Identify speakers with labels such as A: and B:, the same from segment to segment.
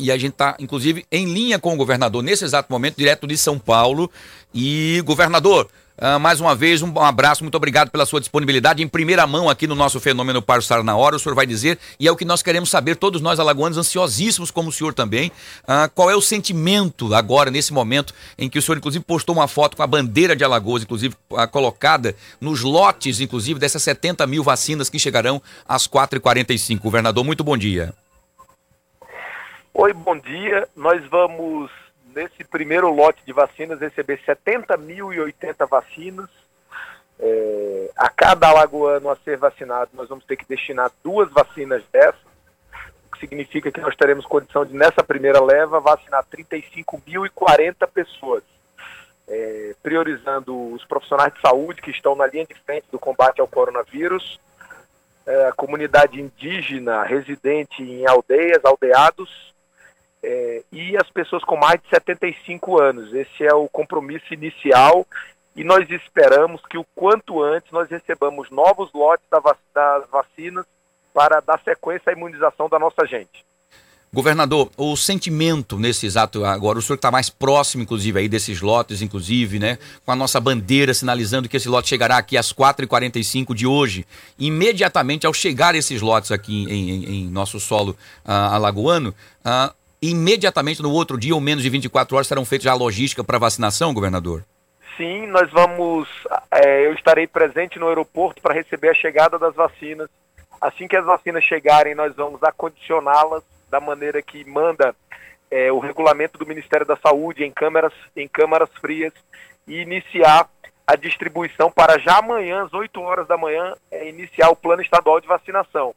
A: E a gente está, inclusive, em linha com o governador nesse exato momento, direto de São Paulo. E, governador, Uh, mais uma vez, um abraço, muito obrigado pela sua disponibilidade em primeira mão aqui no nosso fenômeno para estar na hora. O senhor vai dizer, e é o que nós queremos saber, todos nós alagoanos, ansiosíssimos como o senhor também. Uh, qual é o sentimento agora, nesse momento, em que o senhor, inclusive, postou uma foto com a bandeira de Alagoas, inclusive, uh, colocada nos lotes, inclusive, dessas 70 mil vacinas que chegarão às 4h45. Governador, muito bom dia.
B: Oi, bom dia. Nós vamos nesse primeiro lote de vacinas, receber 70.080 vacinas. É, a cada alagoano a ser vacinado, nós vamos ter que destinar duas vacinas dessas, o que significa que nós teremos condição de, nessa primeira leva, vacinar 35.040 pessoas. É, priorizando os profissionais de saúde que estão na linha de frente do combate ao coronavírus, é, a comunidade indígena residente em aldeias, aldeados, é, e as pessoas com mais de 75 anos. Esse é o compromisso inicial e nós esperamos que o quanto antes nós recebamos novos lotes das vacinas para dar sequência à imunização da nossa gente.
A: Governador, o sentimento nesse exato agora, o senhor está mais próximo, inclusive, aí desses lotes, inclusive, né? Com a nossa bandeira sinalizando que esse lote chegará aqui às 4h45 de hoje. Imediatamente ao chegar esses lotes aqui em, em, em nosso solo uh, alagoano, imediatamente no outro dia ou menos de 24 horas serão feitos a logística para vacinação, governador?
B: Sim, nós vamos. É, eu estarei presente no aeroporto para receber a chegada das vacinas. Assim que as vacinas chegarem, nós vamos acondicioná-las da maneira que manda é, o regulamento do Ministério da Saúde em câmaras, em câmaras frias e iniciar a distribuição para já amanhã, às 8 horas da manhã, é, iniciar o plano estadual de vacinação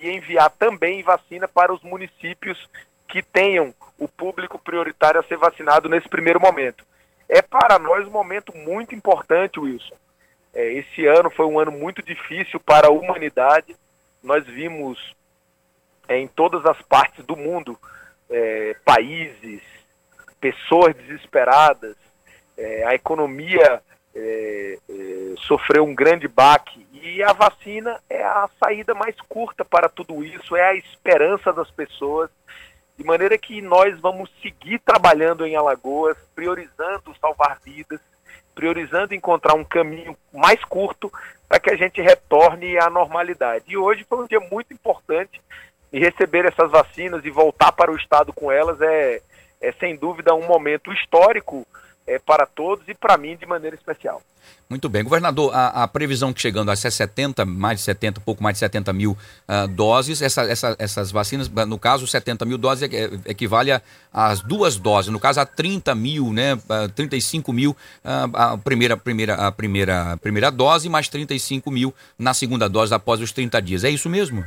B: e enviar também vacina para os municípios que tenham o público prioritário a ser vacinado nesse primeiro momento. É para nós um momento muito importante, Wilson. É, esse ano foi um ano muito difícil para a humanidade. Nós vimos é, em todas as partes do mundo é, países, pessoas desesperadas, é, a economia é, é, sofreu um grande baque e a vacina é a saída mais curta para tudo isso, é a esperança das pessoas de maneira que nós vamos seguir trabalhando em Alagoas, priorizando salvar vidas, priorizando encontrar um caminho mais curto para que a gente retorne à normalidade. E hoje foi um dia muito importante e receber essas vacinas e voltar para o Estado com elas é, é sem dúvida um momento histórico é, para todos e para mim de maneira especial.
A: Muito bem. Governador, a, a, previsão que chegando a 70, mais de 70, pouco mais de 70 mil uh, doses, essa, essa, essas vacinas, no caso, 70 mil doses equivale às duas doses, no caso a 30 mil, né, 35 mil uh, a primeira, primeira, a primeira, primeira dose, mais 35 mil na segunda dose após os 30 dias. É isso mesmo?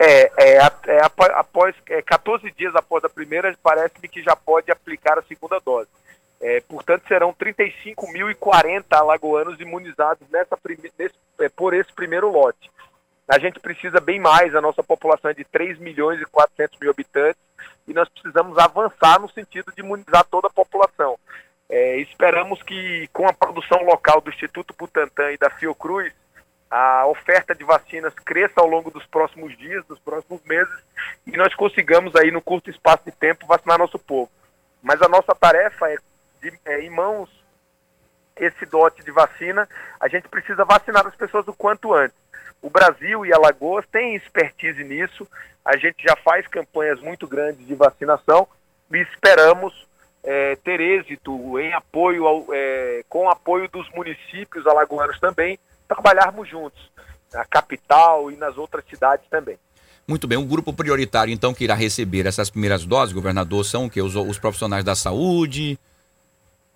B: É, é, é após é, 14 dias após a primeira, parece-me que já pode aplicar a segunda dose. É, portanto, serão 35.040 alagoanos imunizados nessa nesse, é, por esse primeiro lote. A gente precisa bem mais, a nossa população é de 3 milhões e 400 mil habitantes e nós precisamos avançar no sentido de imunizar toda a população. É, esperamos que com a produção local do Instituto Butantan e da Fiocruz, a oferta de vacinas cresça ao longo dos próximos dias, dos próximos meses, e nós consigamos aí no curto espaço de tempo vacinar nosso povo. Mas a nossa tarefa é de, é, em mãos esse dote de vacina, a gente precisa vacinar as pessoas o quanto antes. O Brasil e Alagoas têm expertise nisso, a gente já faz campanhas muito grandes de vacinação e esperamos é, ter êxito em apoio ao, é, com apoio dos municípios alagoanos também, trabalharmos juntos, na capital e nas outras cidades também.
A: Muito bem, um grupo prioritário então que irá receber essas primeiras doses, governador, são que os, os profissionais da saúde,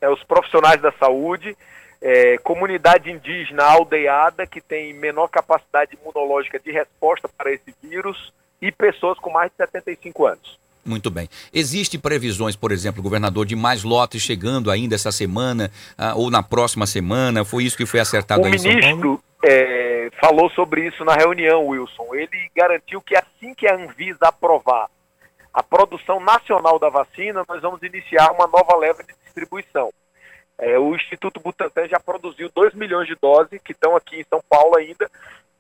B: é, os profissionais da saúde, é, comunidade indígena aldeada que tem menor capacidade imunológica de resposta para esse vírus e pessoas com mais de 75 anos.
A: Muito bem. Existem previsões, por exemplo, governador, de mais lotes chegando ainda essa semana ah, ou na próxima semana? Foi isso que foi acertado
B: o
A: aí
B: em São Paulo? O ministro é, falou sobre isso na reunião, Wilson. Ele garantiu que assim que a Anvisa aprovar a produção nacional da vacina, nós vamos iniciar uma nova leva de distribuição. É, o Instituto Butantan já produziu 2 milhões de doses, que estão aqui em São Paulo ainda,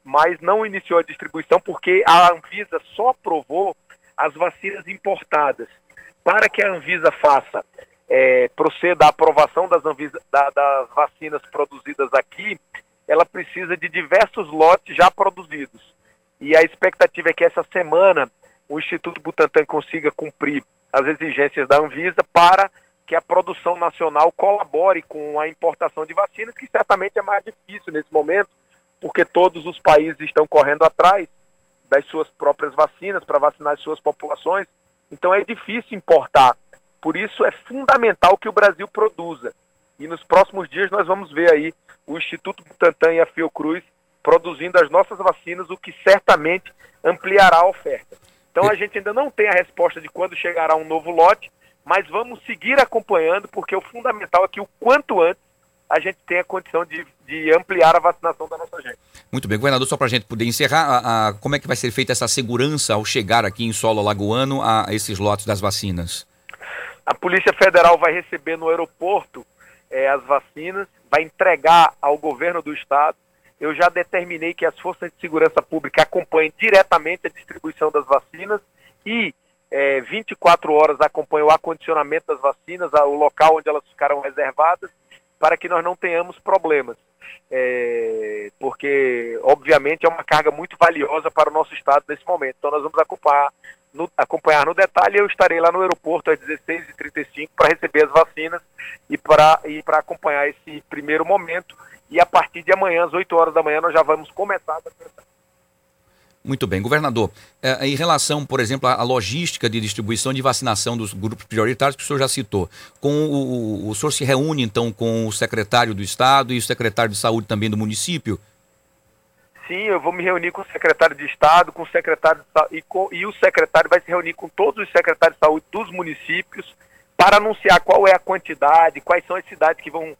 B: mas não iniciou a distribuição porque a Anvisa só aprovou as vacinas importadas. Para que a Anvisa faça, é, proceda à aprovação das, Anvisa, da, das vacinas produzidas aqui, ela precisa de diversos lotes já produzidos. E a expectativa é que essa semana o Instituto Butantan consiga cumprir as exigências da Anvisa para que a produção nacional colabore com a importação de vacinas, que certamente é mais difícil nesse momento, porque todos os países estão correndo atrás das suas próprias vacinas para vacinar as suas populações. Então é difícil importar. Por isso é fundamental que o Brasil produza. E nos próximos dias nós vamos ver aí o Instituto Butantan e a Fiocruz produzindo as nossas vacinas, o que certamente ampliará a oferta. Então a gente ainda não tem a resposta de quando chegará um novo lote, mas vamos seguir acompanhando, porque o fundamental é que o quanto antes a gente tenha condição de, de ampliar a vacinação da nossa gente.
A: Muito bem, governador, só para a gente poder encerrar, a, a, como é que vai ser feita essa segurança ao chegar aqui em solo alagoano a, a esses lotes das vacinas?
B: A Polícia Federal vai receber no aeroporto é, as vacinas, vai entregar ao governo do estado. Eu já determinei que as forças de segurança pública acompanhem diretamente a distribuição das vacinas e é, 24 horas acompanhem o acondicionamento das vacinas, o local onde elas ficaram reservadas, para que nós não tenhamos problemas. É, porque, obviamente, é uma carga muito valiosa para o nosso estado nesse momento. Então, nós vamos acompanhar no, acompanhar no detalhe. Eu estarei lá no aeroporto às 16h35 para receber as vacinas e para acompanhar esse primeiro momento. E a partir de amanhã, às 8 horas da manhã, nós já vamos começar a.
A: Muito bem. Governador, é, em relação, por exemplo, à logística de distribuição de vacinação dos grupos prioritários que o senhor já citou, com o, o, o senhor se reúne então com o secretário do Estado e o secretário de Saúde também do município?
B: Sim, eu vou me reunir com o secretário de Estado, com o secretário de, e, com, e o secretário vai se reunir com todos os secretários de saúde dos municípios para anunciar qual é a quantidade, quais são as cidades que vão,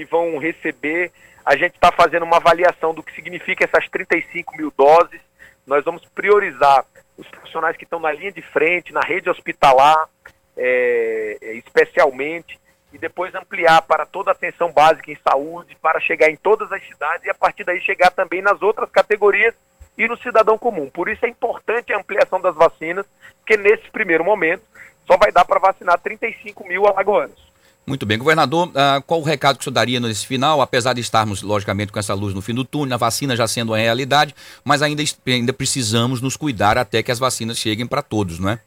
B: que vão receber. A gente está fazendo uma avaliação do que significa essas 35 mil doses. Nós vamos priorizar os profissionais que estão na linha de frente, na rede hospitalar, é, especialmente e depois ampliar para toda a atenção básica em saúde, para chegar em todas as cidades e a partir daí chegar também nas outras categorias e no cidadão comum. Por isso é importante a ampliação das vacinas, porque nesse primeiro momento só vai dar para vacinar 35 mil alagoanos.
A: Muito bem, governador, uh, qual o recado que o senhor daria nesse final, apesar de estarmos, logicamente, com essa luz no fim do túnel, a vacina já sendo uma realidade, mas ainda, ainda precisamos nos cuidar até que as vacinas cheguem para todos, não é?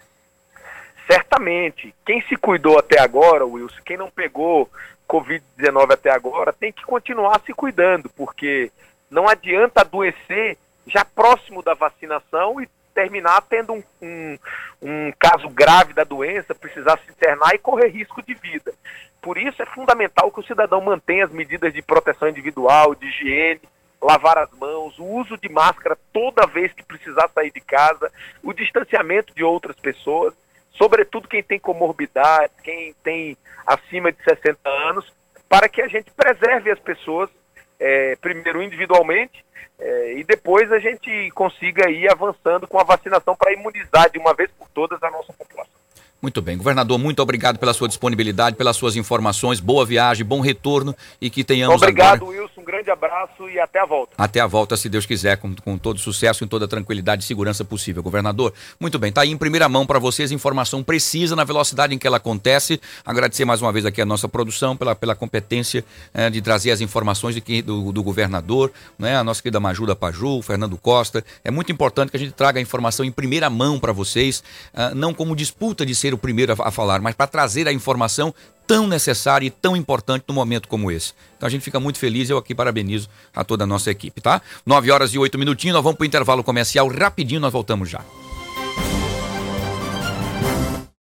B: certamente, quem se cuidou até agora, Wilson, quem não pegou Covid-19 até agora, tem que continuar se cuidando, porque não adianta adoecer já próximo da vacinação e terminar tendo um, um, um, caso grave da doença, precisar se internar e correr risco de vida. Por isso é fundamental que o cidadão mantenha as medidas de proteção individual, de higiene, lavar as mãos, o uso de máscara toda vez que precisar sair de casa, o distanciamento de outras pessoas sobretudo quem tem comorbidade, quem tem acima de 60 anos, para que a gente preserve as pessoas, é, primeiro individualmente, é, e depois a gente consiga ir avançando com a vacinação para imunizar de uma vez por todas a nossa população.
A: Muito bem, governador, muito obrigado pela sua disponibilidade, pelas suas informações, boa viagem, bom retorno e que tenhamos
B: Obrigado, agora... Wilson, um grande abraço e até a volta.
A: Até a volta, se Deus quiser, com, com todo sucesso, e toda tranquilidade e segurança possível, governador. Muito bem, tá aí em primeira mão para vocês informação precisa na velocidade em que ela acontece. Agradecer mais uma vez aqui a nossa produção pela, pela competência é, de trazer as informações que, do, do governador, né, a nossa querida Majuda Paju, Fernando Costa. É muito importante que a gente traga a informação em primeira mão para vocês, uh, não como disputa de ser ser o primeiro a, falar, mas para trazer a informação tão necessária e tão importante num momento como esse. Então a gente fica muito feliz, eu aqui parabenizo a toda a nossa equipe, tá? 9 horas e 8 minutinhos, nós vamos para o intervalo comercial rapidinho, nós voltamos já.